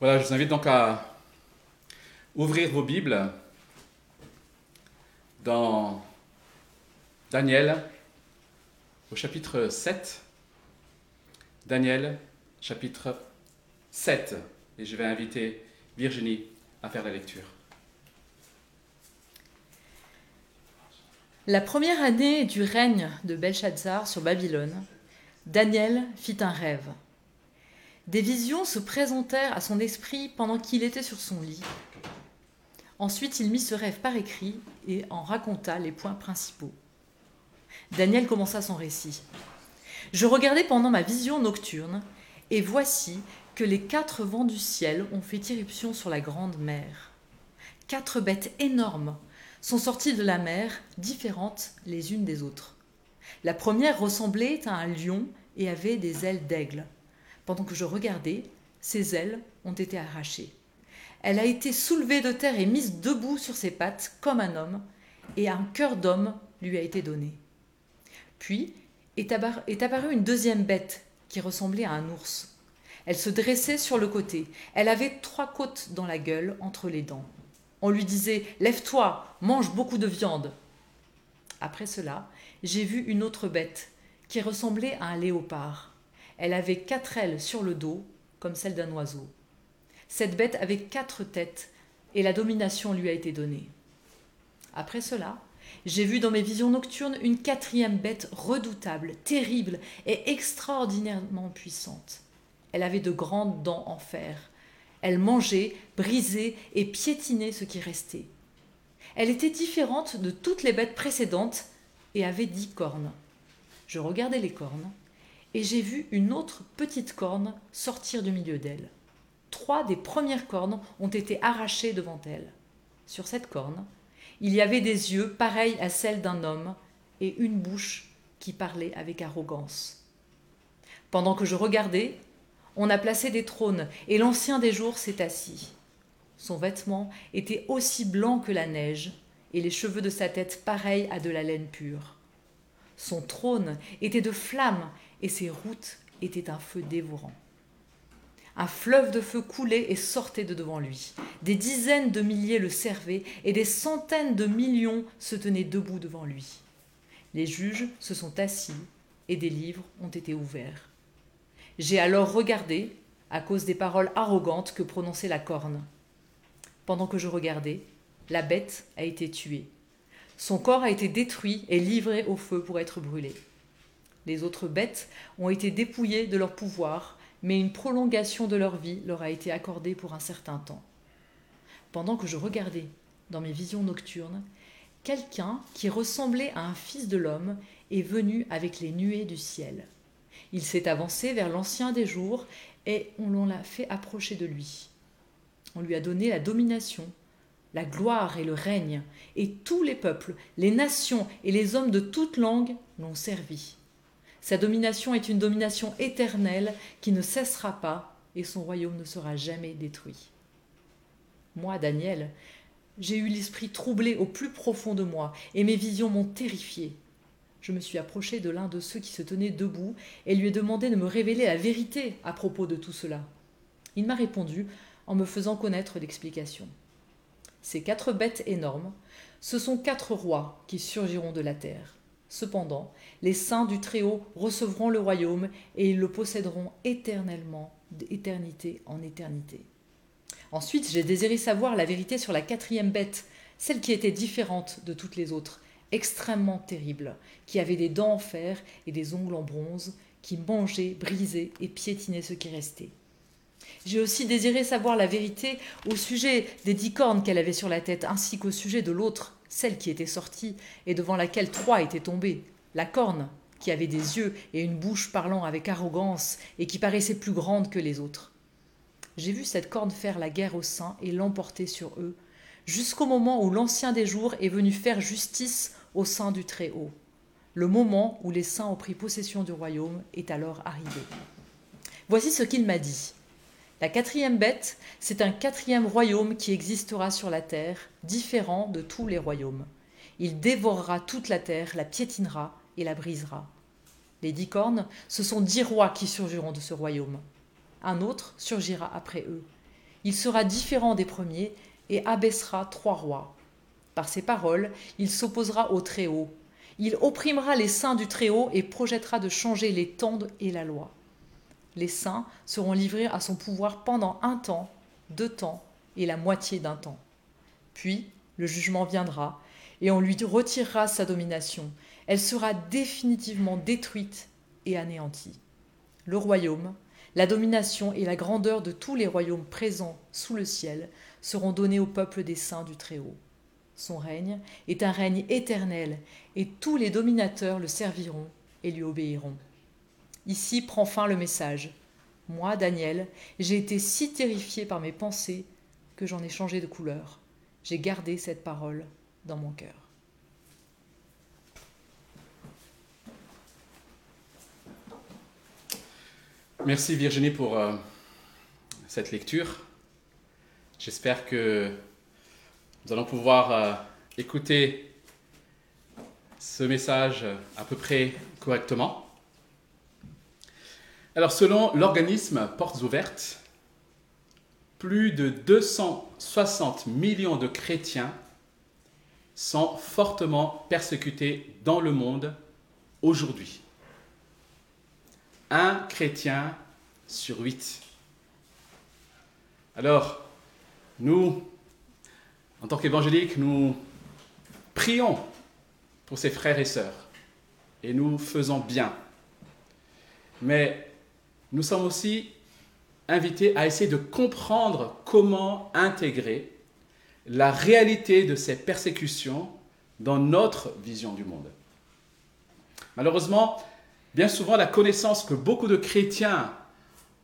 Voilà, je vous invite donc à ouvrir vos Bibles dans Daniel au chapitre 7. Daniel, chapitre 7. Et je vais inviter Virginie à faire la lecture. La première année du règne de Belshazzar sur Babylone, Daniel fit un rêve. Des visions se présentèrent à son esprit pendant qu'il était sur son lit. Ensuite, il mit ce rêve par écrit et en raconta les points principaux. Daniel commença son récit. Je regardais pendant ma vision nocturne, et voici que les quatre vents du ciel ont fait irruption sur la grande mer. Quatre bêtes énormes sont sorties de la mer, différentes les unes des autres. La première ressemblait à un lion et avait des ailes d'aigle. Pendant que je regardais, ses ailes ont été arrachées. Elle a été soulevée de terre et mise debout sur ses pattes comme un homme, et un cœur d'homme lui a été donné. Puis est apparue une deuxième bête qui ressemblait à un ours. Elle se dressait sur le côté. Elle avait trois côtes dans la gueule entre les dents. On lui disait Lève-toi, mange beaucoup de viande. Après cela, j'ai vu une autre bête qui ressemblait à un léopard. Elle avait quatre ailes sur le dos, comme celle d'un oiseau. Cette bête avait quatre têtes, et la domination lui a été donnée. Après cela, j'ai vu dans mes visions nocturnes une quatrième bête redoutable, terrible et extraordinairement puissante. Elle avait de grandes dents en fer. Elle mangeait, brisait et piétinait ce qui restait. Elle était différente de toutes les bêtes précédentes et avait dix cornes. Je regardais les cornes et j'ai vu une autre petite corne sortir du milieu d'elle. Trois des premières cornes ont été arrachées devant elle. Sur cette corne, il y avait des yeux pareils à celles d'un homme et une bouche qui parlait avec arrogance. Pendant que je regardais, on a placé des trônes et l'ancien des jours s'est assis. Son vêtement était aussi blanc que la neige et les cheveux de sa tête pareils à de la laine pure. Son trône était de flammes et ses routes étaient un feu dévorant. Un fleuve de feu coulait et sortait de devant lui. Des dizaines de milliers le servaient et des centaines de millions se tenaient debout devant lui. Les juges se sont assis et des livres ont été ouverts. J'ai alors regardé à cause des paroles arrogantes que prononçait la corne. Pendant que je regardais, la bête a été tuée. Son corps a été détruit et livré au feu pour être brûlé. Les autres bêtes ont été dépouillées de leur pouvoir, mais une prolongation de leur vie leur a été accordée pour un certain temps. Pendant que je regardais dans mes visions nocturnes, quelqu'un qui ressemblait à un fils de l'homme est venu avec les nuées du ciel. Il s'est avancé vers l'ancien des jours et on l'a fait approcher de lui. On lui a donné la domination, la gloire et le règne, et tous les peuples, les nations et les hommes de toute langue l'ont servi. Sa domination est une domination éternelle qui ne cessera pas et son royaume ne sera jamais détruit. Moi, Daniel, j'ai eu l'esprit troublé au plus profond de moi et mes visions m'ont terrifié. Je me suis approché de l'un de ceux qui se tenaient debout et lui ai demandé de me révéler la vérité à propos de tout cela. Il m'a répondu en me faisant connaître l'explication. Ces quatre bêtes énormes, ce sont quatre rois qui surgiront de la terre. Cependant, les saints du Très-Haut recevront le royaume et ils le posséderont éternellement, d'éternité en éternité. Ensuite, j'ai désiré savoir la vérité sur la quatrième bête, celle qui était différente de toutes les autres, extrêmement terrible, qui avait des dents en fer et des ongles en bronze, qui mangeait, brisait et piétinait ce qui restait. J'ai aussi désiré savoir la vérité au sujet des dix cornes qu'elle avait sur la tête, ainsi qu'au sujet de l'autre, celle qui était sortie et devant laquelle trois étaient tombés, la corne, qui avait des yeux et une bouche parlant avec arrogance et qui paraissait plus grande que les autres. J'ai vu cette corne faire la guerre aux saints et l'emporter sur eux, jusqu'au moment où l'Ancien des jours est venu faire justice au sein du Très-Haut. Le moment où les saints ont pris possession du royaume est alors arrivé. Voici ce qu'il m'a dit. La quatrième bête, c'est un quatrième royaume qui existera sur la terre, différent de tous les royaumes. Il dévorera toute la terre, la piétinera et la brisera. Les dix cornes, ce sont dix rois qui surgiront de ce royaume. Un autre surgira après eux. Il sera différent des premiers et abaissera trois rois. Par ses paroles, il s'opposera au Très-Haut. Il opprimera les saints du Très-Haut et projettera de changer les temps et la loi. Les saints seront livrés à son pouvoir pendant un temps, deux temps et la moitié d'un temps. Puis le jugement viendra et on lui retirera sa domination. Elle sera définitivement détruite et anéantie. Le royaume, la domination et la grandeur de tous les royaumes présents sous le ciel seront donnés au peuple des saints du Très-Haut. Son règne est un règne éternel, et tous les dominateurs le serviront et lui obéiront. Ici prend fin le message. Moi, Daniel, j'ai été si terrifié par mes pensées que j'en ai changé de couleur. J'ai gardé cette parole dans mon cœur. Merci Virginie pour euh, cette lecture. J'espère que nous allons pouvoir euh, écouter ce message à peu près correctement. Alors selon l'organisme Portes Ouvertes, plus de 260 millions de chrétiens sont fortement persécutés dans le monde aujourd'hui un chrétien sur huit. Alors, nous, en tant qu'évangéliques, nous prions pour ces frères et sœurs et nous faisons bien. Nous sommes aussi invités à essayer de comprendre comment intégrer la réalité de ces persécutions dans notre vision du monde. Malheureusement, Bien souvent, la connaissance que beaucoup de chrétiens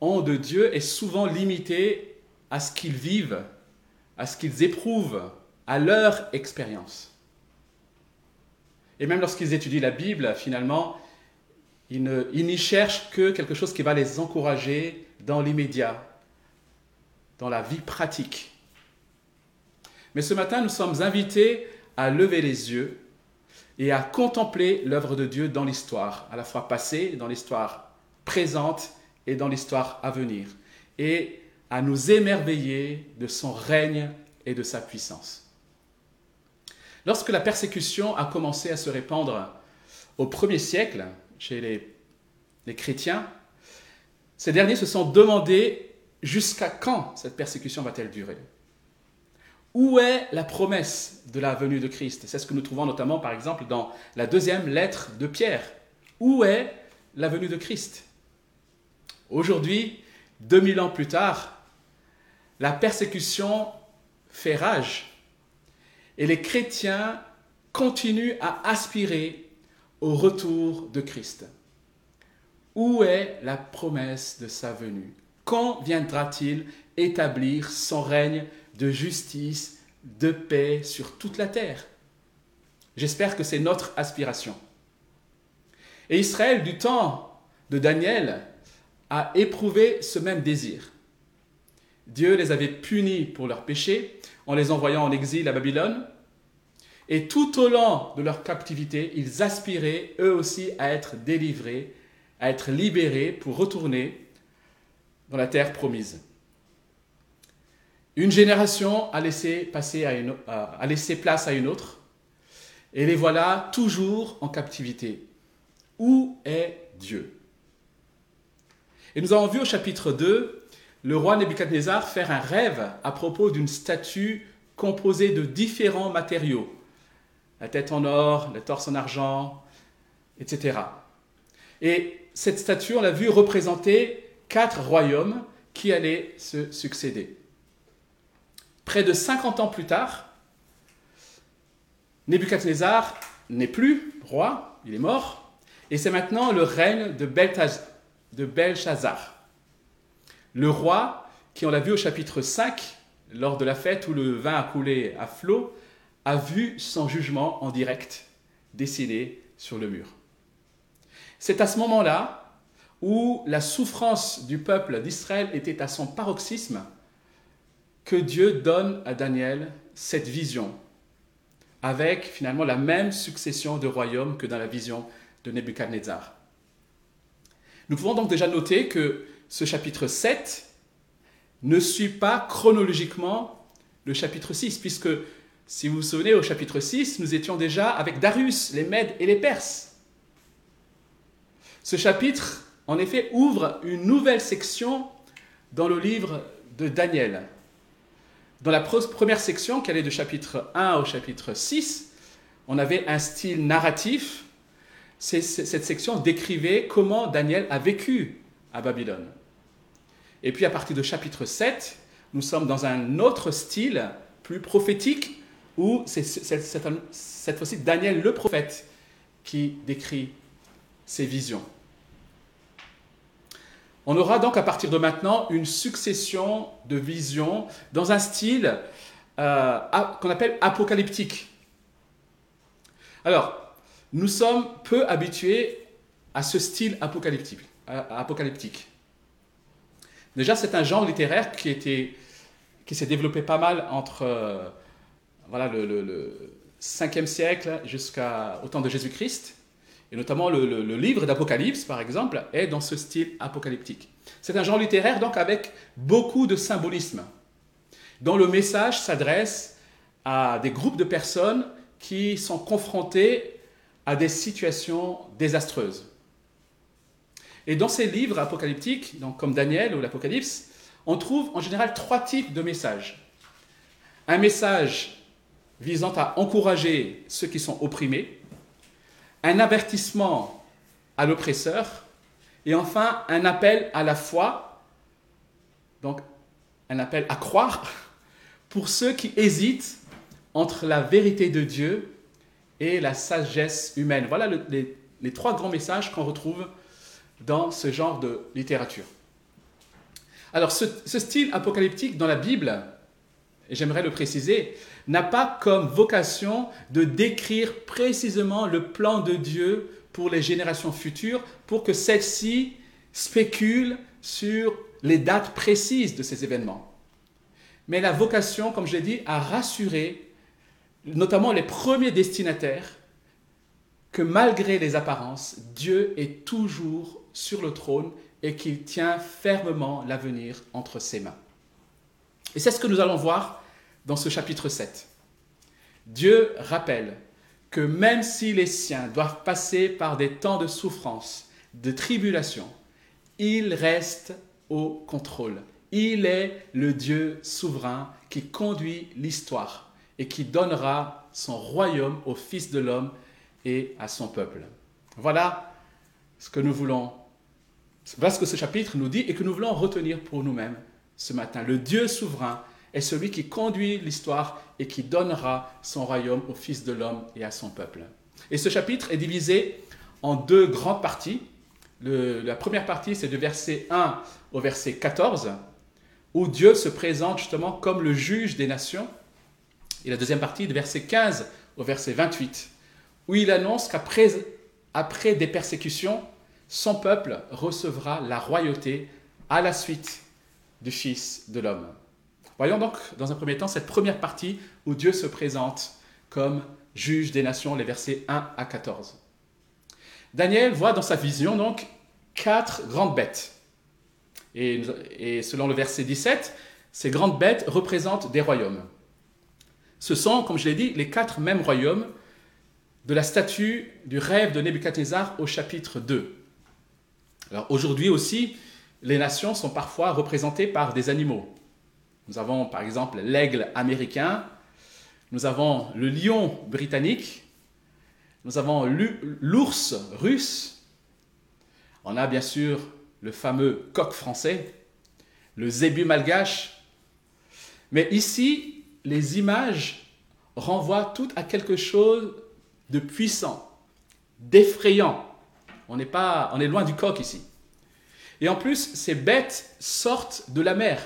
ont de Dieu est souvent limitée à ce qu'ils vivent, à ce qu'ils éprouvent, à leur expérience. Et même lorsqu'ils étudient la Bible, finalement, ils n'y cherchent que quelque chose qui va les encourager dans l'immédiat, dans la vie pratique. Mais ce matin, nous sommes invités à lever les yeux et à contempler l'œuvre de Dieu dans l'histoire, à la fois passée, dans l'histoire présente et dans l'histoire à venir, et à nous émerveiller de son règne et de sa puissance. Lorsque la persécution a commencé à se répandre au premier siècle chez les, les chrétiens, ces derniers se sont demandé jusqu'à quand cette persécution va-t-elle durer? Où est la promesse de la venue de Christ? C'est ce que nous trouvons notamment, par exemple, dans la deuxième lettre de Pierre. Où est la venue de Christ? Aujourd'hui, 2000 ans plus tard, la persécution fait rage et les chrétiens continuent à aspirer au retour de Christ. Où est la promesse de sa venue? Quand viendra-t-il établir son règne de justice, de paix sur toute la terre? J'espère que c'est notre aspiration. Et Israël, du temps de Daniel, a éprouvé ce même désir. Dieu les avait punis pour leurs péchés en les envoyant en exil à Babylone. Et tout au long de leur captivité, ils aspiraient eux aussi à être délivrés, à être libérés pour retourner dans la terre promise. Une génération a laissé, laissé place à une autre, et les voilà toujours en captivité. Où est Dieu? Et nous avons vu au chapitre 2 le roi Nebuchadnezzar faire un rêve à propos d'une statue composée de différents matériaux. La tête en or, le torse en argent, etc. Et cette statue, on l'a vu représenter quatre royaumes qui allaient se succéder. Près de 50 ans plus tard, Nebuchadnezzar n'est plus roi, il est mort, et c'est maintenant le règne de Belshazzar. Le roi, qui on l'a vu au chapitre 5, lors de la fête où le vin a coulé à flot, a vu son jugement en direct dessiné sur le mur. C'est à ce moment-là où la souffrance du peuple d'Israël était à son paroxysme que Dieu donne à Daniel cette vision, avec finalement la même succession de royaumes que dans la vision de Nebuchadnezzar. Nous pouvons donc déjà noter que ce chapitre 7 ne suit pas chronologiquement le chapitre 6, puisque si vous vous souvenez, au chapitre 6, nous étions déjà avec Darius, les Mèdes et les Perses. Ce chapitre, en effet, ouvre une nouvelle section dans le livre de Daniel. Dans la première section, qui allait de chapitre 1 au chapitre 6, on avait un style narratif. Cette section décrivait comment Daniel a vécu à Babylone. Et puis à partir de chapitre 7, nous sommes dans un autre style plus prophétique où c'est cette fois-ci Daniel le prophète qui décrit ses visions. On aura donc à partir de maintenant une succession de visions dans un style euh, qu'on appelle apocalyptique. Alors, nous sommes peu habitués à ce style apocalyptique. apocalyptique. Déjà, c'est un genre littéraire qui, qui s'est développé pas mal entre euh, voilà, le, le, 5e siècle jusqu'au temps de Jésus-Christ. Et notamment le, livre d'Apocalypse, par exemple, est dans ce style apocalyptique. C'est un genre littéraire donc avec beaucoup de symbolisme, dont le message s'adresse à des groupes de personnes qui sont confrontés à des situations désastreuses. Et dans ces livres apocalyptiques, donc comme Daniel ou l'Apocalypse, on trouve en général trois types de messages. Un message visant à encourager ceux qui sont opprimés, un avertissement à l'oppresseur, et enfin un appel à la foi, donc un appel à croire pour ceux qui hésitent entre la vérité de Dieu et la sagesse humaine. Voilà les, trois grands messages qu'on retrouve dans ce genre de littérature. Alors ce, style apocalyptique dans la Bible, et j'aimerais le préciser, n'a pas comme vocation de décrire précisément le plan de Dieu pour les générations futures, pour que celles-ci spéculent sur les dates précises de ces événements. Mais la vocation, comme je l'ai dit, à rassurer notamment les premiers destinataires que malgré les apparences, Dieu est toujours sur le trône et qu'il tient fermement l'avenir entre ses mains. Et c'est ce que nous allons voir dans ce chapitre 7. Dieu rappelle que même si les siens doivent passer par des temps de souffrance, de tribulation, il reste au contrôle. Il est le Dieu souverain qui conduit l'histoire et qui donnera son royaume au Fils de l'homme et à son peuple. Voilà ce que nous voulons voilà ce que ce chapitre nous dit et que nous voulons retenir pour nous-mêmes ce matin. Le Dieu souverain est celui qui conduit l'histoire et qui donnera son royaume au Fils de l'homme et à son peuple. Et ce chapitre est divisé en deux grandes parties. la première partie, c'est du verset 1 au verset 14, où Dieu se présente justement comme le juge des nations. Et la deuxième partie, du verset 15 au verset 28, où il annonce qu'après après des persécutions, son peuple recevra la royauté à la suite du Fils de l'homme. Voyons donc dans un premier temps cette première partie où Dieu se présente comme juge des nations, les versets 1 à 14. Daniel voit dans sa vision donc quatre grandes bêtes. Et, selon le verset 17, ces grandes bêtes représentent des royaumes. Ce sont, comme je l'ai dit, les quatre mêmes royaumes de la statue du rêve de Nebuchadnezzar au chapitre 2. Alors aujourd'hui aussi, les nations sont parfois représentées par des animaux. Nous avons par exemple l'aigle américain, nous avons le lion britannique, nous avons l'ours russe, on a bien sûr le fameux coq français, le zébu malgache, mais ici, les images renvoient toutes à quelque chose de puissant, d'effrayant, on, est on est loin du coq ici. Et en plus, ces bêtes sortent de la mer,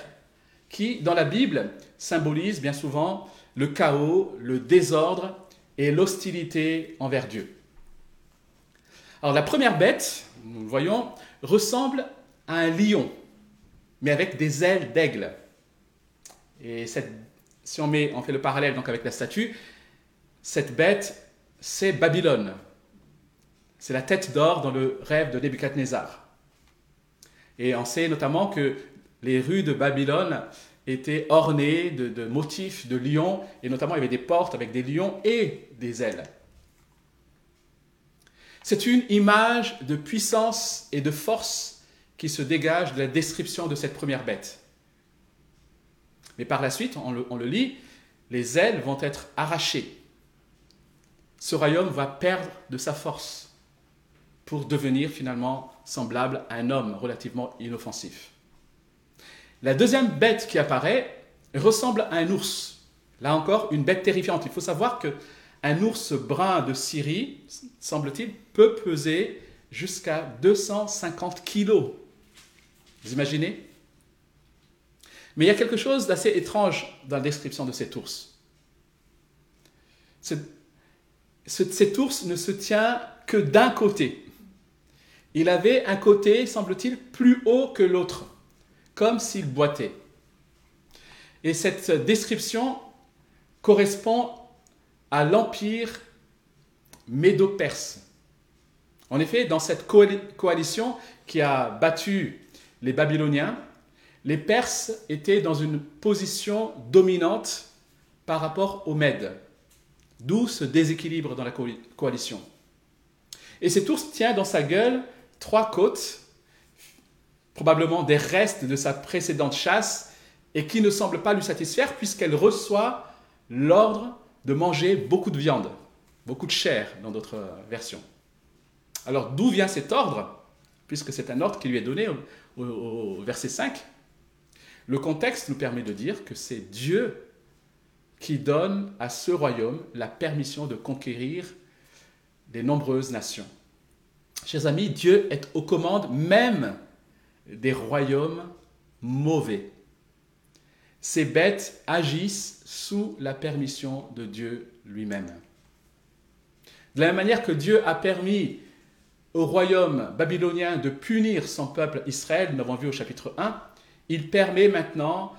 qui, dans la Bible, symbolise bien souvent le chaos, le désordre et l'hostilité envers Dieu. Alors la première bête, nous le voyons, ressemble à un lion, mais avec des ailes d'aigle. Et si on, met, fait le parallèle donc avec la statue, cette bête, c'est Babylone, c'est la tête d'or dans le rêve de Nebuchadnezzar. Et on sait notamment que les rues de Babylone étaient ornées de, motifs de lions, et notamment il y avait des portes avec des lions et des ailes. C'est une image de puissance et de force qui se dégage de la description de cette première bête. Mais par la suite, on le, lit, les ailes vont être arrachées. Ce royaume va perdre de sa force pour devenir finalement semblable à un homme relativement inoffensif. La deuxième bête qui apparaît ressemble à un ours. Là encore, une bête terrifiante. Il faut savoir que un ours brun de Syrie, semble-t-il, peut peser jusqu'à 250 kilos. Vous imaginez? Mais il y a quelque chose d'assez étrange dans la description de cet ours. Cet ours ne se tient que d'un côté. Il avait un côté, semble-t-il, plus haut que l'autre, comme s'il boitait. Et cette description correspond à l'empire médo-perse. En effet, dans cette coalition qui a battu les Babyloniens, les Perses étaient dans une position dominante par rapport aux Mèdes, d'où ce déséquilibre dans la coalition. Et cet ours tient dans sa gueule trois côtes, probablement des restes de sa précédente chasse, et qui ne semblent pas lui satisfaire puisqu'elle reçoit l'ordre de manger beaucoup de viande, beaucoup de chair dans d'autres versions. Alors d'où vient cet ordre? Puisque c'est un ordre qui lui est donné au, verset 5. Le contexte nous permet de dire que c'est Dieu qui donne à ce royaume la permission de conquérir des nombreuses nations. Chers amis, Dieu est aux commandes même des royaumes mauvais. Ces bêtes agissent sous la permission de Dieu lui-même. De la même manière que Dieu a permis au royaume babylonien de punir son peuple Israël, nous l'avons vu au chapitre 1, il permet maintenant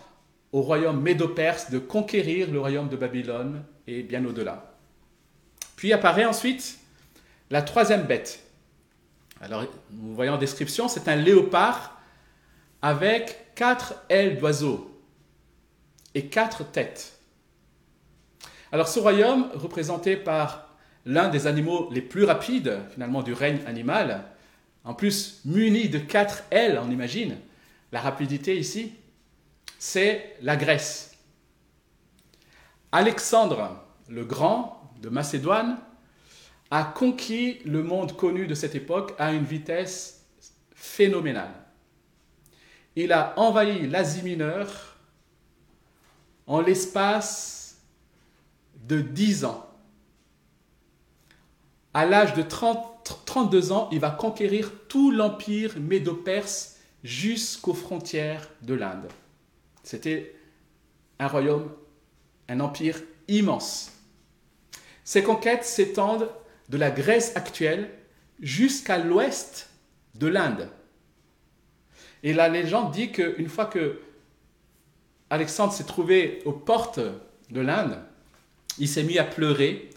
au royaume médo-perse de conquérir le royaume de Babylone et bien au-delà. Puis apparaît ensuite la troisième bête. Alors, nous voyons en description, c'est un léopard avec quatre ailes d'oiseau et quatre têtes. Alors ce royaume, représenté par l'un des animaux les plus rapides finalement du règne animal, en plus muni de quatre ailes, on imagine, la rapidité ici, c'est la Grèce. Alexandre le Grand de Macédoine a conquis le monde connu de cette époque à une vitesse phénoménale. Il a envahi l'Asie mineure en l'espace de 10 ans. À l'âge de 30, 32 ans, il va conquérir tout l'empire médo-perse jusqu'aux frontières de l'Inde. C'était un royaume, un empire immense. Ces conquêtes s'étendent de la Grèce actuelle jusqu'à l'ouest de l'Inde. Et la légende dit qu'une fois que Alexandre s'est trouvé aux portes de l'Inde, il s'est mis à pleurer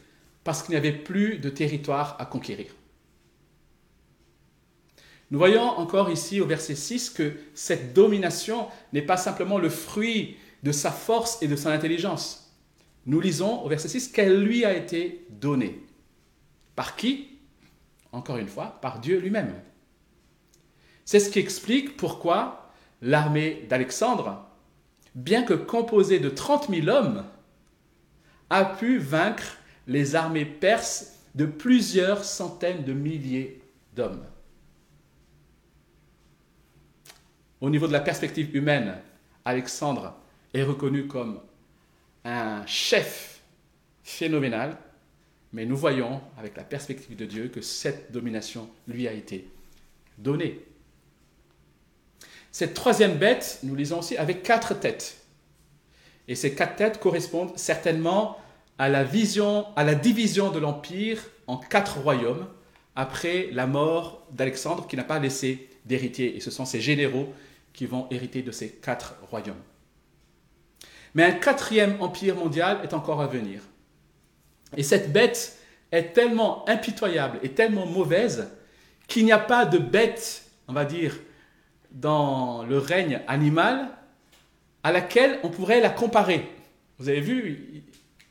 parce qu'il n'y avait plus de territoire à conquérir. Nous voyons encore ici au verset 6 que cette domination n'est pas simplement le fruit de sa force et de son intelligence. Nous lisons au verset 6 qu'elle lui a été donnée. Par qui Encore une fois, par Dieu lui-même. C'est ce qui explique pourquoi l'armée d'Alexandre bien que composé de 30 000 hommes, a pu vaincre les armées perses de plusieurs centaines de milliers d'hommes. Au niveau de la perspective humaine, Alexandre est reconnu comme un chef phénoménal, mais nous voyons avec la perspective de Dieu que cette domination lui a été donnée. Cette troisième bête, nous lisons aussi, avec quatre têtes. Et ces quatre têtes correspondent certainement à la vision, à la division de l'empire en quatre royaumes après la mort d'Alexandre qui n'a pas laissé d'héritier. Et ce sont ces généraux qui vont hériter de ces quatre royaumes. Mais un quatrième empire mondial est encore à venir. Et cette bête est tellement impitoyable et tellement mauvaise qu'il n'y a pas de bête, on va dire, dans le règne animal à laquelle on pourrait la comparer. Vous avez vu,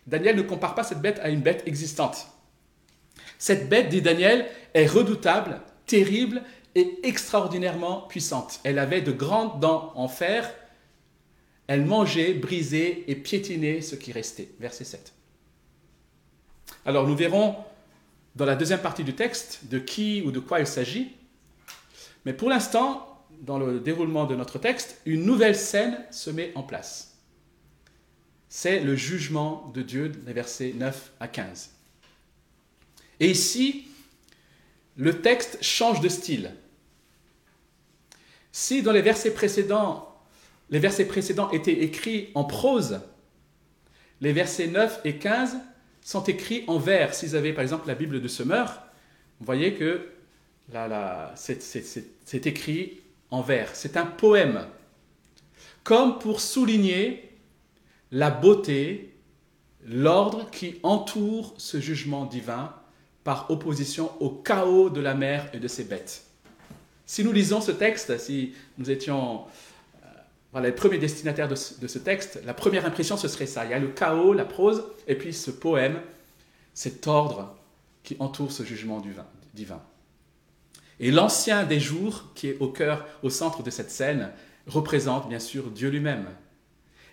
Daniel ne compare pas cette bête à une bête existante. Cette bête, dit Daniel, est redoutable, terrible et extraordinairement puissante. Elle avait de grandes dents en fer. Elle mangeait, brisait et piétinait ce qui restait. Verset 7. Alors nous verrons dans la deuxième partie du texte de qui ou de quoi il s'agit. Mais pour l'instant, dans le déroulement de notre texte, une nouvelle scène se met en place. C'est le jugement de Dieu, les versets 9 à 15. Et ici, le texte change de style. Si dans les versets précédents, les versets précédents étaient écrits en prose, les versets 9 et 15 sont écrits en vers. Si vous avez par exemple la Bible de Semeur, vous voyez que c'est écrit en vers. C'est un poème, comme pour souligner la beauté, l'ordre qui entoure ce jugement divin par opposition au chaos de la mer et de ses bêtes. Si nous lisons ce texte, si nous étions voilà, les premiers destinataires de ce, texte, la première impression, ce serait ça. Il y a le chaos, la prose, et puis ce poème, cet ordre qui entoure ce jugement divin. Et l'ancien des jours, qui est au cœur, au centre de cette scène, représente bien sûr Dieu lui-même.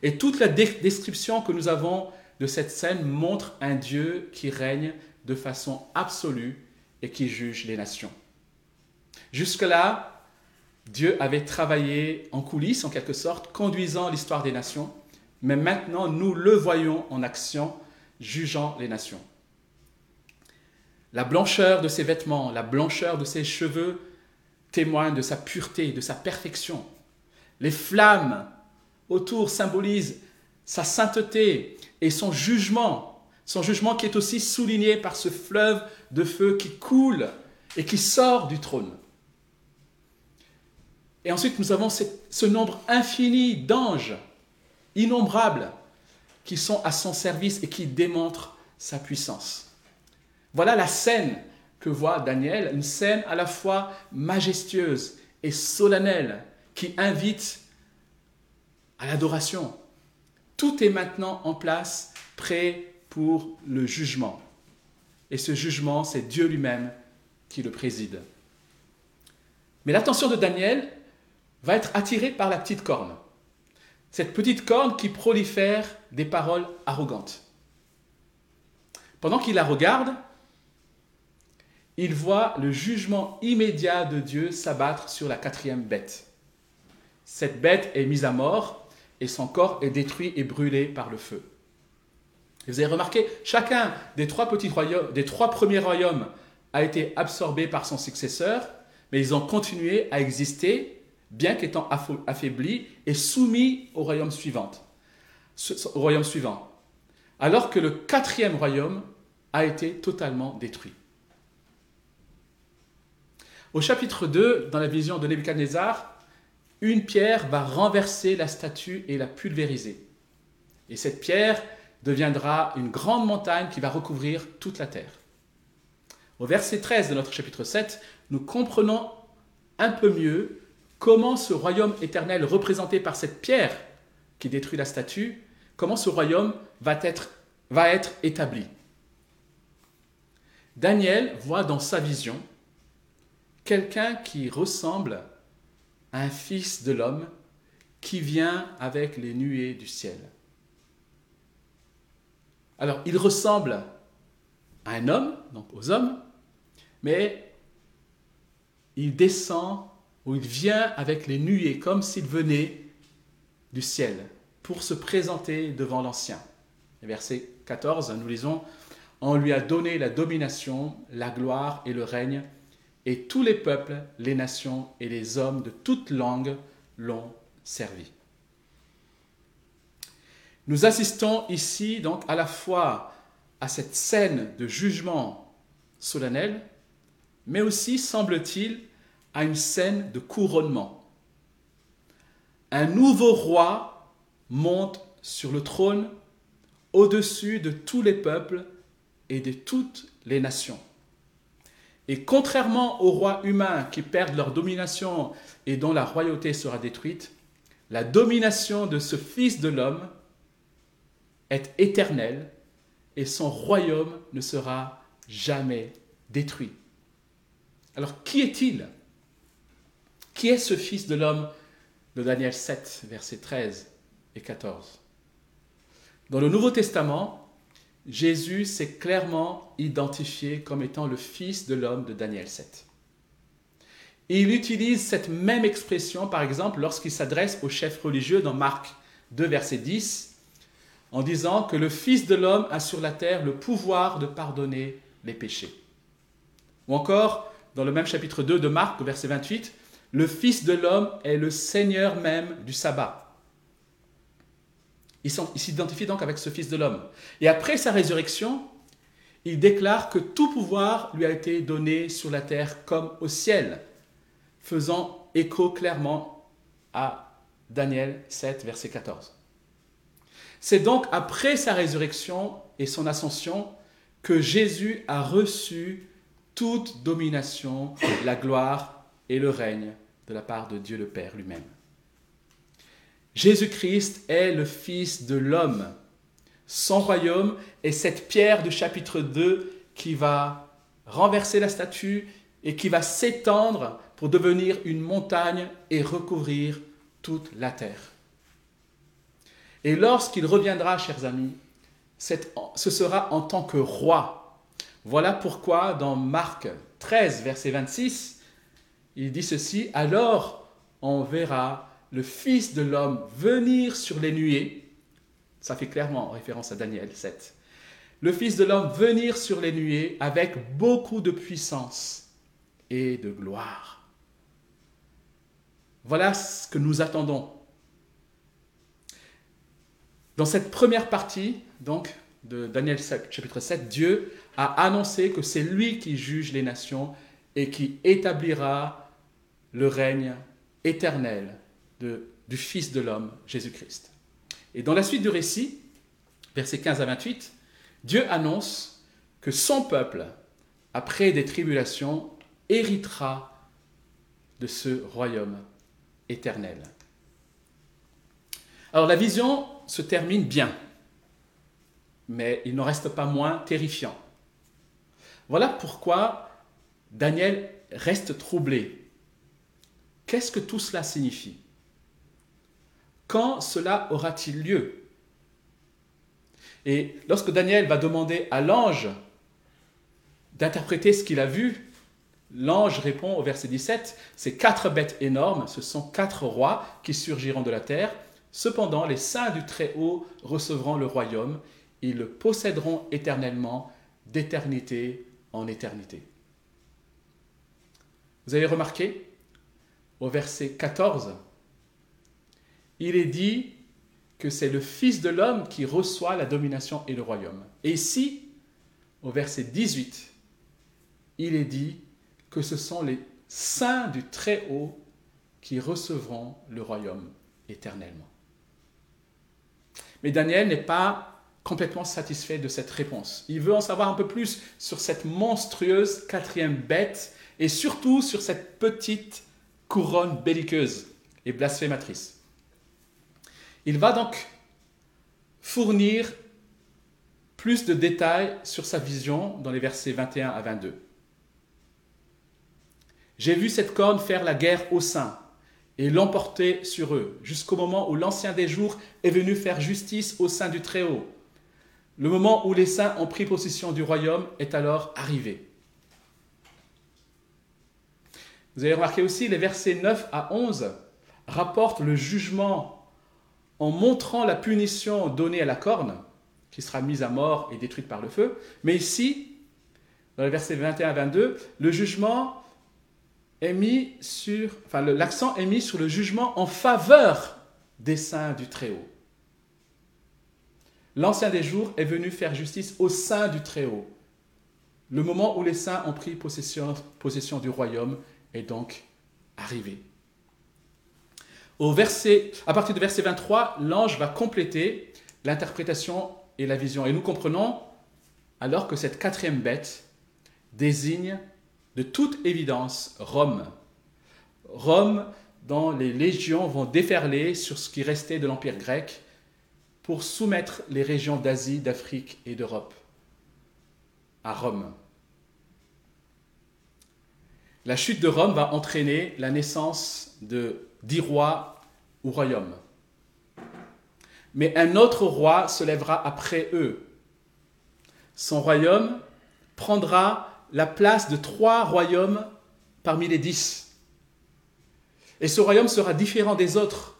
Et toute la description que nous avons de cette scène montre un Dieu qui règne de façon absolue et qui juge les nations. Jusque-là, Dieu avait travaillé en coulisses, en quelque sorte, conduisant l'histoire des nations, mais maintenant nous le voyons en action, jugeant les nations. La blancheur de ses vêtements, la blancheur de ses cheveux témoignent de sa pureté, de sa perfection. Les flammes autour symbolisent sa sainteté et son jugement, son jugement qui est aussi souligné par ce fleuve de feu qui coule et qui sort du trône. Et ensuite, nous avons ce nombre infini d'anges, innombrables, qui sont à son service et qui démontrent sa puissance. Voilà la scène que voit Daniel, une scène à la fois majestueuse et solennelle qui invite à l'adoration. Tout est maintenant en place, prêt pour le jugement. Et ce jugement, c'est Dieu lui-même qui le préside. Mais l'attention de Daniel va être attirée par la petite corne. Cette petite corne qui prolifère des paroles arrogantes. Pendant qu'il la regarde, il voit le jugement immédiat de Dieu s'abattre sur la quatrième bête. Cette bête est mise à mort et son corps est détruit et brûlé par le feu. vous avez remarqué, chacun des trois petits des trois premiers royaumes a été absorbé par son successeur, mais ils ont continué à exister, bien qu'étant affaiblis et soumis au royaume suivant. Au royaume suivant. Alors que le quatrième royaume a été totalement détruit. Au chapitre 2, dans la vision de Nebuchadnezzar, une pierre va renverser la statue et la pulvériser. Et cette pierre deviendra une grande montagne qui va recouvrir toute la terre. Au verset 13 de notre chapitre 7, nous comprenons un peu mieux comment ce royaume éternel représenté par cette pierre qui détruit la statue, comment ce royaume va être, établi? Daniel voit dans sa vision quelqu'un qui ressemble à un fils de l'homme qui vient avec les nuées du ciel. Alors, il ressemble à un homme, donc aux hommes, mais il descend ou il vient avec les nuées, comme s'il venait du ciel, pour se présenter devant l'Ancien. Verset 14, nous lisons, On lui a donné la domination, la gloire et le règne et tous les peuples, les nations et les hommes de toutes langues l'ont servi. Nous assistons ici donc à la fois à cette scène de jugement solennel, mais aussi, semble-t-il, à une scène de couronnement. Un nouveau roi monte sur le trône au-dessus de tous les peuples et de toutes les nations. Et contrairement aux rois humains qui perdent leur domination et dont la royauté sera détruite, la domination de ce Fils de l'homme est éternelle et son royaume ne sera jamais détruit. Alors qui est-il Qui est ce Fils de l'homme de Daniel 7, versets 13 et 14 Dans le Nouveau Testament, Jésus s'est clairement identifié comme étant le Fils de l'homme de Daniel 7. Et il utilise cette même expression, par exemple, lorsqu'il s'adresse aux chefs religieux dans Marc 2, verset 10, en disant que le Fils de l'homme a sur la terre le pouvoir de pardonner les péchés. Ou encore, dans le même chapitre 2 de Marc, verset 28, le Fils de l'homme est le Seigneur même du sabbat. Il s'identifie donc avec ce Fils de l'homme. Et après sa résurrection, il déclare que tout pouvoir lui a été donné sur la terre comme au ciel, faisant écho clairement à Daniel 7, verset 14. C'est donc après sa résurrection et son ascension que Jésus a reçu toute domination, la gloire et le règne de la part de Dieu le Père lui-même. Jésus-Christ est le Fils de l'homme. Son royaume est cette pierre du chapitre 2 qui va renverser la statue et qui va s'étendre pour devenir une montagne et recouvrir toute la terre. Et lorsqu'il reviendra, chers amis, ce sera en tant que roi. Voilà pourquoi dans Marc 13, verset 26, il dit ceci, alors on verra le Fils de l'homme venir sur les nuées. Ça fait clairement référence à Daniel 7. Le Fils de l'homme venir sur les nuées avec beaucoup de puissance et de gloire. Voilà ce que nous attendons. Dans cette première partie, donc, de Daniel chapitre 7, Dieu a annoncé que c'est lui qui juge les nations et qui établira le règne éternel du Fils de l'homme, Jésus-Christ. Et dans la suite du récit, versets 15 à 28, Dieu annonce que son peuple, après des tribulations, héritera de ce royaume éternel. Alors la vision se termine bien, mais il n'en reste pas moins terrifiant. Voilà pourquoi Daniel reste troublé. Qu'est-ce que tout cela signifie? Quand cela aura-t-il lieu? Et lorsque Daniel va demander à l'ange d'interpréter ce qu'il a vu, l'ange répond au verset 17, ces quatre bêtes énormes, ce sont quatre rois qui surgiront de la terre. Cependant, les saints du Très-Haut recevront le royaume, ils le posséderont éternellement, d'éternité en éternité. Vous avez remarqué, au verset 14, il est dit que c'est le Fils de l'homme qui reçoit la domination et le royaume. Et ici, au verset 18, il est dit que ce sont les saints du Très-Haut qui recevront le royaume éternellement. Mais Daniel n'est pas complètement satisfait de cette réponse. Il veut en savoir un peu plus sur cette monstrueuse quatrième bête et surtout sur cette petite couronne belliqueuse et blasphématrice. Il va donc fournir plus de détails sur sa vision dans les versets 21 à 22. J'ai vu cette corne faire la guerre aux saints et l'emporter sur eux, jusqu'au moment où l'Ancien des jours est venu faire justice au sein du Très-Haut. Le moment où les saints ont pris possession du royaume est alors arrivé. Vous avez remarqué aussi, les versets 9 à 11 rapportent le jugement en montrant la punition donnée à la corne, qui sera mise à mort et détruite par le feu. Mais ici, dans les versets 21 à 22, le jugement est mis sur, enfin, l'accent est mis sur le jugement en faveur des saints du Très-Haut. L'Ancien des jours est venu faire justice au sein du Très-Haut. Le moment où les saints ont pris possession, possession du royaume est donc arrivé verset, à partir du verset 23, l'ange va compléter l'interprétation et la vision. Et nous comprenons alors que cette quatrième bête désigne de toute évidence Rome. Rome, dont les légions vont déferler sur ce qui restait de l'Empire grec pour soumettre les régions d'Asie, d'Afrique et d'Europe à Rome. La chute de Rome va entraîner la naissance de dix rois ou royaumes. Mais un autre roi se lèvera après eux. Son royaume prendra la place de trois royaumes parmi les dix. Et ce royaume sera différent des autres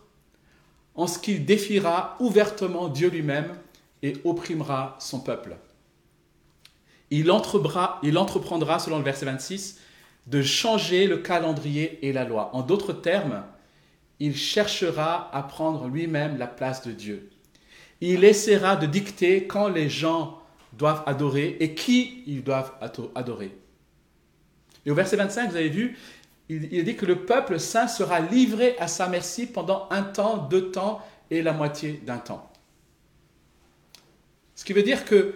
en ce qu'il défiera ouvertement Dieu lui-même et opprimera son peuple. Il, entreprendra, selon le verset 26, de changer le calendrier et la loi. En d'autres termes, il cherchera à prendre lui-même la place de Dieu. Il essaiera de dicter quand les gens doivent adorer et qui ils doivent adorer. Et au verset 25, vous avez vu, il, dit que le peuple saint sera livré à sa merci pendant un temps, deux temps et la moitié d'un temps. Ce qui veut dire que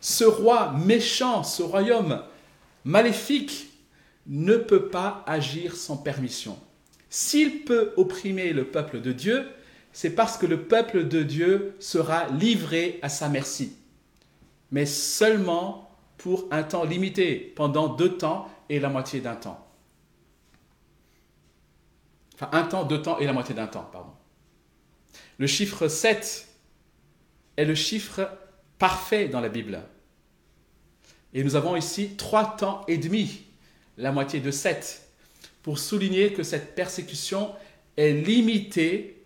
ce roi méchant, ce royaume maléfique, ne peut pas agir sans permission. S'il peut opprimer le peuple de Dieu, c'est parce que le peuple de Dieu sera livré à sa merci. Mais seulement pour un temps limité, pendant deux temps et la moitié d'un temps. Enfin, un temps, deux temps et la moitié d'un temps, pardon. Le chiffre 7 est le chiffre parfait dans la Bible. Et nous avons ici trois temps et demi, la moitié de 7 pour souligner que cette persécution est limitée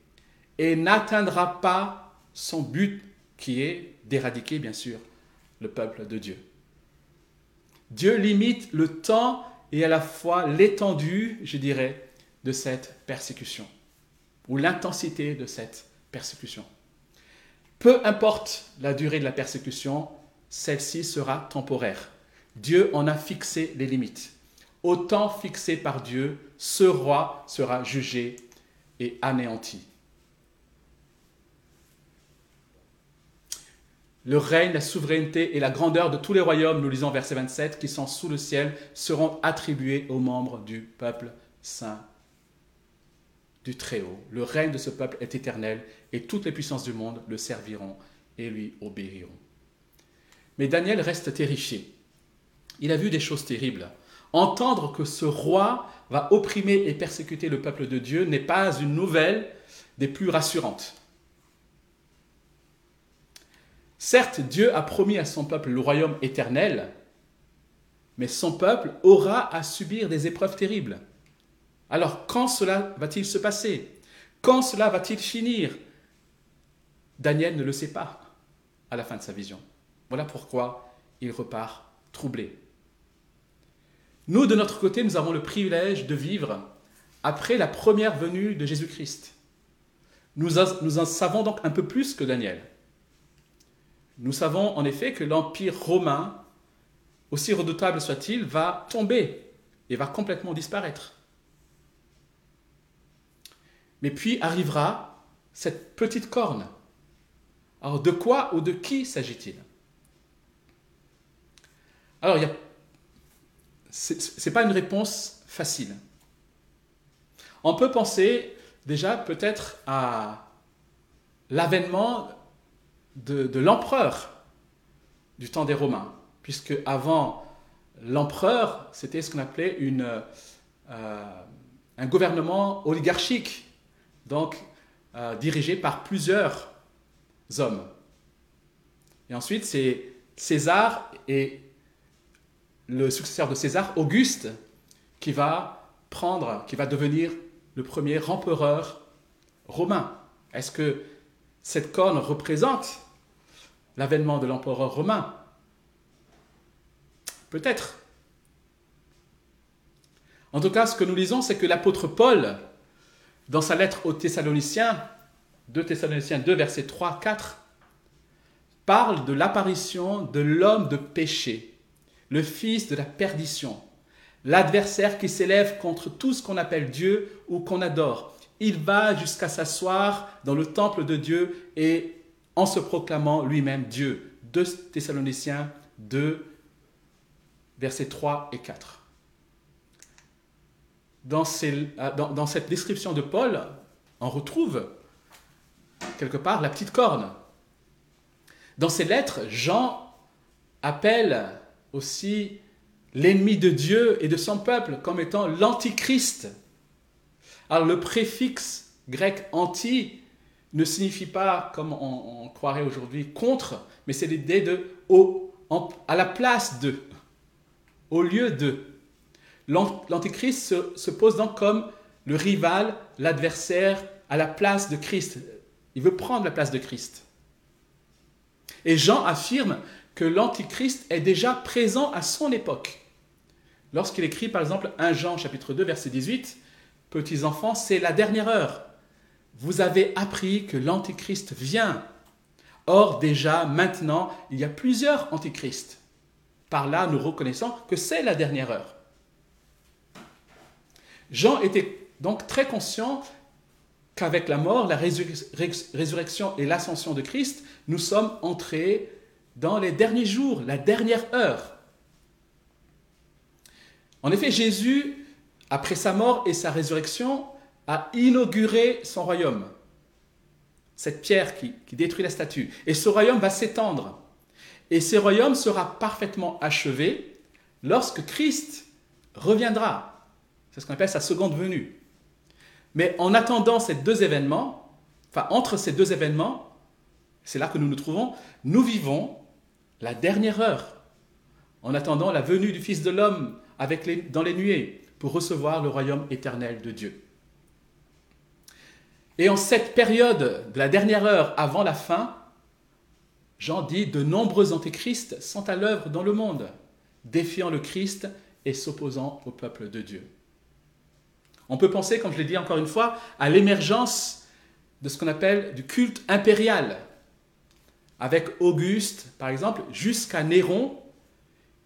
et n'atteindra pas son but qui est d'éradiquer, bien sûr, le peuple de Dieu. Dieu limite le temps et à la fois l'étendue, je dirais, de cette persécution, ou l'intensité de cette persécution. Peu importe la durée de la persécution, celle-ci sera temporaire. Dieu en a fixé les limites au temps fixé par Dieu, ce roi sera jugé et anéanti. Le règne, la souveraineté et la grandeur de tous les royaumes, nous lisons verset 27, qui sont sous le ciel, seront attribués aux membres du peuple saint du Très-Haut. Le règne de ce peuple est éternel et toutes les puissances du monde le serviront et lui obéiront. Mais Daniel reste terrifié. Il a vu des choses terribles. Entendre que ce roi va opprimer et persécuter le peuple de Dieu n'est pas une nouvelle des plus rassurantes. Certes, Dieu a promis à son peuple le royaume éternel, mais son peuple aura à subir des épreuves terribles. Alors, quand cela va-t-il se passer? Quand cela va-t-il finir? Daniel ne le sait pas à la fin de sa vision. Voilà pourquoi il repart troublé. Nous, de notre côté, nous avons le privilège de vivre après la première venue de Jésus-Christ. Nous, en savons donc un peu plus que Daniel. Nous savons en effet que l'Empire romain, aussi redoutable soit-il, va tomber et va complètement disparaître. Mais puis arrivera cette petite corne. Alors de quoi ou de qui s'agit-il? Alors il y a ce n'est pas une réponse facile. On peut penser déjà peut-être à l'avènement de, l'empereur du temps des Romains, puisque avant l'empereur, c'était ce qu'on appelait euh, un gouvernement oligarchique, donc euh, dirigé par plusieurs hommes. Et ensuite, c'est César et le successeur de César, Auguste, qui va prendre, qui va devenir le premier empereur romain. Est-ce que cette corne représente l'avènement de l'empereur romain? Peut-être. En tout cas, ce que nous lisons, c'est que l'apôtre Paul, dans sa lettre aux Thessaloniciens, 2 Thessaloniciens 2, versets 3, 4, parle de l'apparition de l'homme de péché le fils de la perdition, l'adversaire qui s'élève contre tout ce qu'on appelle Dieu ou qu'on adore. Il va jusqu'à s'asseoir dans le temple de Dieu et en se proclamant lui-même Dieu. 2 Thessaloniciens 2, versets 3 et 4. dans, dans cette description de Paul, on retrouve quelque part la petite corne. Dans ses lettres, Jean appelle aussi l'ennemi de Dieu et de son peuple comme étant l'antichrist. Alors le préfixe grec anti ne signifie pas, comme on, croirait aujourd'hui, contre, mais c'est l'idée de au, à la place de, au lieu de. L'antichrist se, se pose donc comme le rival, l'adversaire, à la place de Christ. Il veut prendre la place de Christ. Et Jean affirme que l'Antichrist est déjà présent à son époque. Lorsqu'il écrit par exemple 1 Jean chapitre 2 verset 18, Petits enfants, c'est la dernière heure. Vous avez appris que l'Antichrist vient. Or déjà maintenant, il y a plusieurs Antichrists. Par là, nous reconnaissons que c'est la dernière heure. Jean était donc très conscient qu'avec la mort, la résurrection et l'ascension de Christ, nous sommes entrés dans les derniers jours, la dernière heure. En effet, Jésus, après sa mort et sa résurrection, a inauguré son royaume. Cette pierre qui, détruit la statue. Et ce royaume va s'étendre. Et ce royaume sera parfaitement achevé lorsque Christ reviendra. C'est ce qu'on appelle sa seconde venue. Mais en attendant ces deux événements, enfin entre ces deux événements, c'est là que nous nous trouvons, nous vivons la dernière heure, en attendant la venue du Fils de l'homme avec dans les nuées pour recevoir le royaume éternel de Dieu. Et en cette période de la dernière heure avant la fin, Jean dit de nombreux antéchrists sont à l'œuvre dans le monde, défiant le Christ et s'opposant au peuple de Dieu. On peut penser, comme je l'ai dit encore une fois, à l'émergence de ce qu'on appelle du culte impérial, avec Auguste, par exemple, jusqu'à Néron,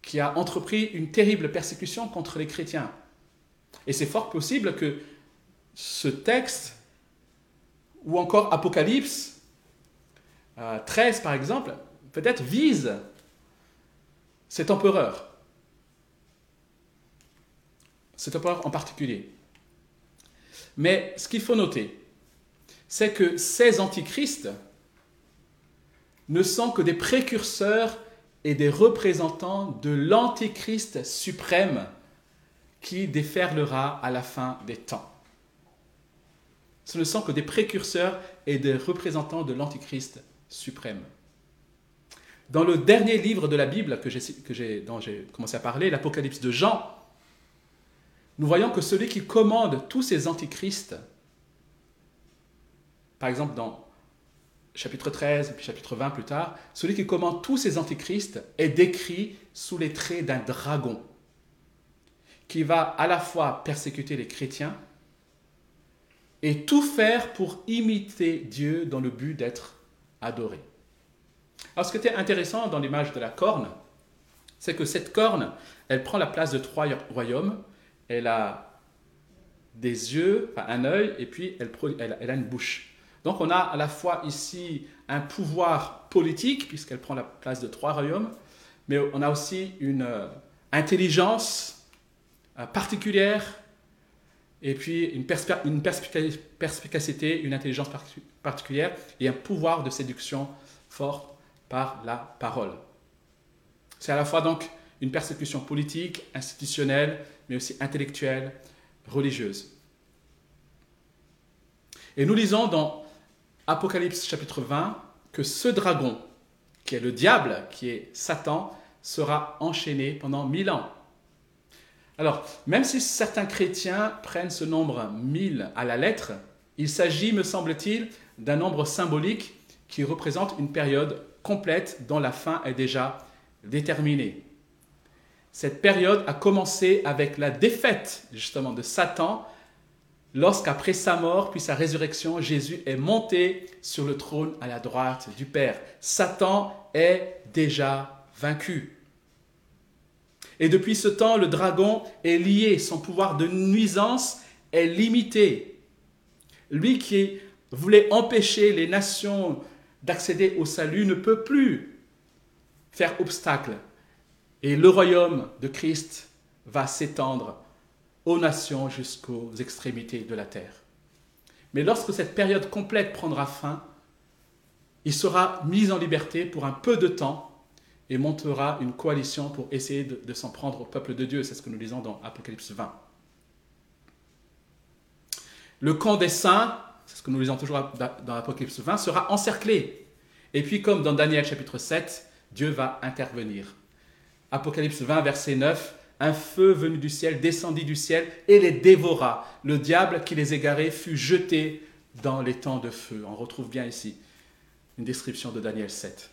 qui a entrepris une terrible persécution contre les chrétiens. Et c'est fort possible que ce texte, ou encore Apocalypse 13 euh, par exemple, peut-être vise cet empereur, cet empereur en particulier. Mais ce qu'il faut noter, c'est que ces antichrists ne sont que des précurseurs et des représentants de l'antichrist suprême qui déferlera à la fin des temps. Ce ne sont que des précurseurs et des représentants de l'antichrist suprême. Dans le dernier livre de la Bible que dont j'ai commencé à parler, l'Apocalypse de Jean, nous voyons que celui qui commande tous ces antichrists, par exemple dans chapitre 13 puis chapitre 20 plus tard, celui qui commande tous ces antichrists est décrit sous les traits d'un dragon qui va à la fois persécuter les chrétiens et tout faire pour imiter Dieu dans le but d'être adoré. Alors ce qui était intéressant dans l'image de la corne, c'est que cette corne, elle prend la place de trois royaumes elle a des yeux, un œil, et puis elle, a une bouche. Donc on a à la fois ici un pouvoir politique, puisqu'elle prend la place de trois royaumes, mais on a aussi une euh, intelligence euh, particulière, et puis une, une perspicacité, une intelligence particulière, et un pouvoir de séduction fort par la parole. C'est à la fois donc une persécution politique, institutionnelle, mais aussi intellectuelle, religieuse. Et nous lisons dans Apocalypse chapitre 20 que ce dragon, qui est le diable, qui est Satan, sera enchaîné pendant mille ans. Alors, même si certains chrétiens prennent ce nombre mille à la lettre, il s'agit, me semble-t-il, d'un nombre symbolique qui représente une période complète dont la fin est déjà déterminée. Cette période a commencé avec la défaite justement de Satan lorsqu'après sa mort puis sa résurrection, Jésus est monté sur le trône à la droite du Père. Satan est déjà vaincu. Et depuis ce temps, le dragon est lié, son pouvoir de nuisance est limité. Lui qui voulait empêcher les nations d'accéder au salut ne peut plus faire obstacle et le royaume de Christ va s'étendre aux nations jusqu'aux extrémités de la terre. Mais lorsque cette période complète prendra fin, il sera mis en liberté pour un peu de temps et montera une coalition pour essayer de, s'en prendre au peuple de Dieu. C'est ce que nous lisons dans Apocalypse 20. Le camp des saints, c'est ce que nous lisons toujours dans Apocalypse 20, sera encerclé. Et puis comme dans Daniel chapitre 7, Dieu va intervenir. Apocalypse 20, verset 9, un feu venu du ciel descendit du ciel et les dévora. Le diable qui les égarait fut jeté dans les temps de feu. On retrouve bien ici une description de Daniel 7.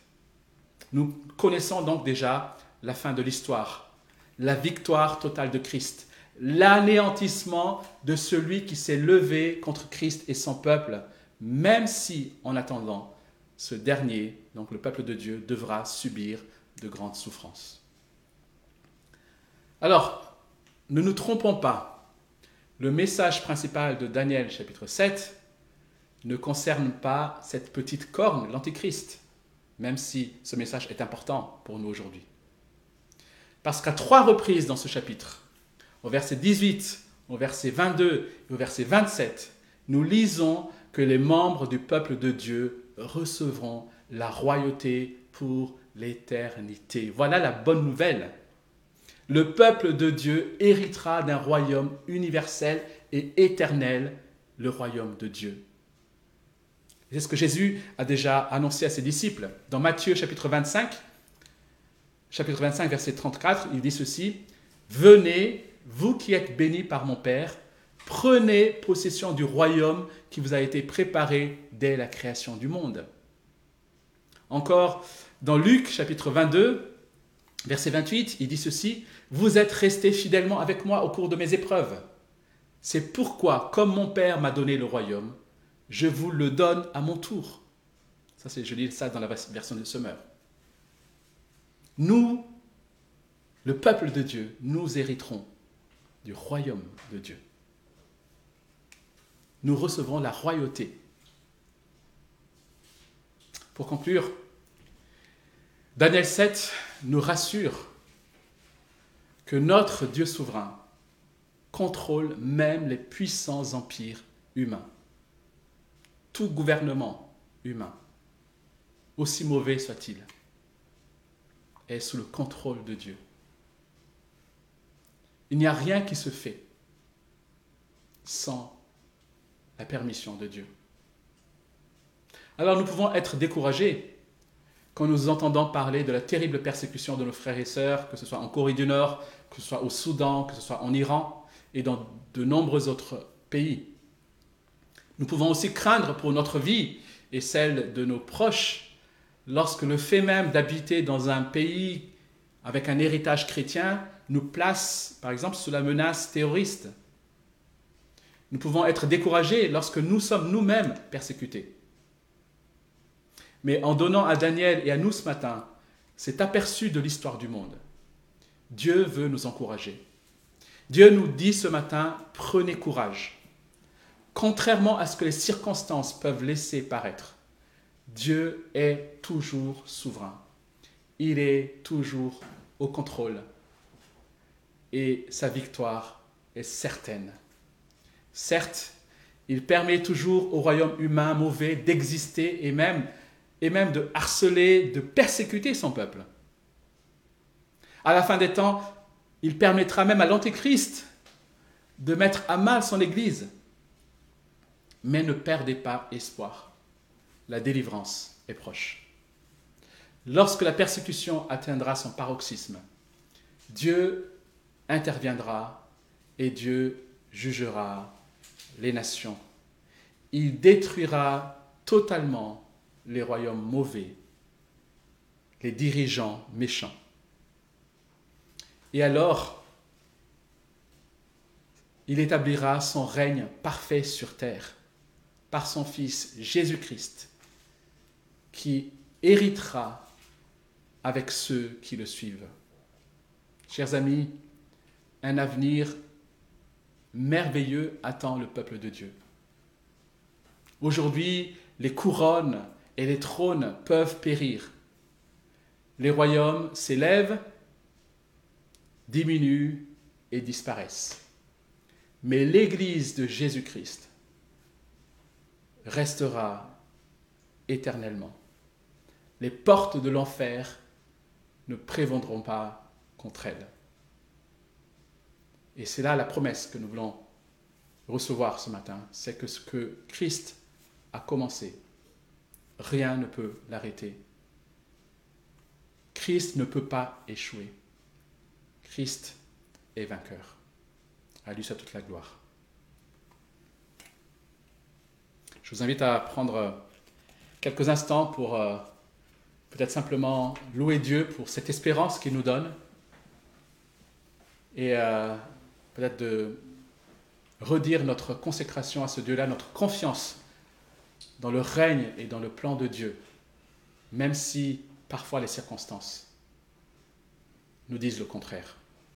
Nous connaissons donc déjà la fin de l'histoire, la victoire totale de Christ, l'anéantissement de celui qui s'est levé contre Christ et son peuple, même si, en attendant, ce dernier, donc le peuple de Dieu, devra subir de grandes souffrances. Alors, ne nous trompons pas, le message principal de Daniel chapitre 7 ne concerne pas cette petite corne, l'Antichrist, même si ce message est important pour nous aujourd'hui. Parce qu'à trois reprises dans ce chapitre, au verset 18, au verset 22 et au verset 27, nous lisons que les membres du peuple de Dieu recevront la royauté pour l'éternité. Voilà la bonne nouvelle. Le peuple de Dieu héritera d'un royaume universel et éternel, le royaume de Dieu. C'est ce que Jésus a déjà annoncé à ses disciples. Dans Matthieu chapitre 25, chapitre 25, verset 34, il dit ceci, Venez, vous qui êtes bénis par mon Père, prenez possession du royaume qui vous a été préparé dès la création du monde. Encore dans Luc chapitre 22, verset 28, il dit ceci, Vous êtes restés fidèlement avec moi au cours de mes épreuves. C'est pourquoi, comme mon Père m'a donné le royaume, je vous le donne à mon tour. Ça, c'est, je lis ça dans la version de Summer. Nous, le peuple de Dieu, nous hériterons du royaume de Dieu. Nous recevrons la royauté. Pour conclure, Daniel 7 nous rassure que notre Dieu souverain contrôle même les puissants empires humains tout gouvernement humain, aussi mauvais soit-il, est sous le contrôle de Dieu. Il n'y a rien qui se fait sans la permission de Dieu. Alors nous pouvons être découragés quand nous entendons parler de la terrible persécution de nos frères et sœurs, que ce soit en Corée du Nord, que ce soit au Soudan, que ce soit en Iran et dans de nombreux autres pays. Nous pouvons aussi craindre pour notre vie et celle de nos proches lorsque le fait même d'habiter dans un pays avec un héritage chrétien nous place, par exemple, sous la menace terroriste. Nous pouvons être découragés lorsque nous sommes nous-mêmes persécutés. Mais en donnant à Daniel et à nous ce matin cet aperçu de l'histoire du monde, Dieu veut nous encourager. Dieu nous dit ce matin, prenez courage. Contrairement à ce que les circonstances peuvent laisser paraître, Dieu est toujours souverain. Il est toujours au contrôle. Et sa victoire est certaine. Certes, il permet toujours au royaume humain mauvais d'exister et même, et même de harceler, de persécuter son peuple. À la fin des temps, il permettra même à l'Antéchrist de mettre à mal son Église mais ne perdez pas espoir. La délivrance est proche. Lorsque la persécution atteindra son paroxysme, Dieu interviendra et Dieu jugera les nations. Il détruira totalement les royaumes mauvais, les dirigeants méchants. Et alors, il établira son règne parfait sur terre par son Fils Jésus-Christ, qui héritera avec ceux qui le suivent. Chers amis, un avenir merveilleux attend le peuple de Dieu. Aujourd'hui, les couronnes et les trônes peuvent périr. Les royaumes s'élèvent, diminuent et disparaissent. Mais l'Église de Jésus-Christ restera éternellement. Les portes de l'enfer ne prévendront pas contre elle. Et c'est là la promesse que nous voulons recevoir ce matin, c'est que ce que Christ a commencé, rien ne peut l'arrêter. Christ ne peut pas échouer. Christ est vainqueur. À soit toute la gloire. Je vous invite à prendre quelques instants pour euh, peut-être simplement louer Dieu pour cette espérance qu'il nous donne et euh, peut-être de redire notre consécration à ce Dieu-là, notre confiance dans le règne et dans le plan de Dieu, même si parfois les circonstances nous disent le contraire.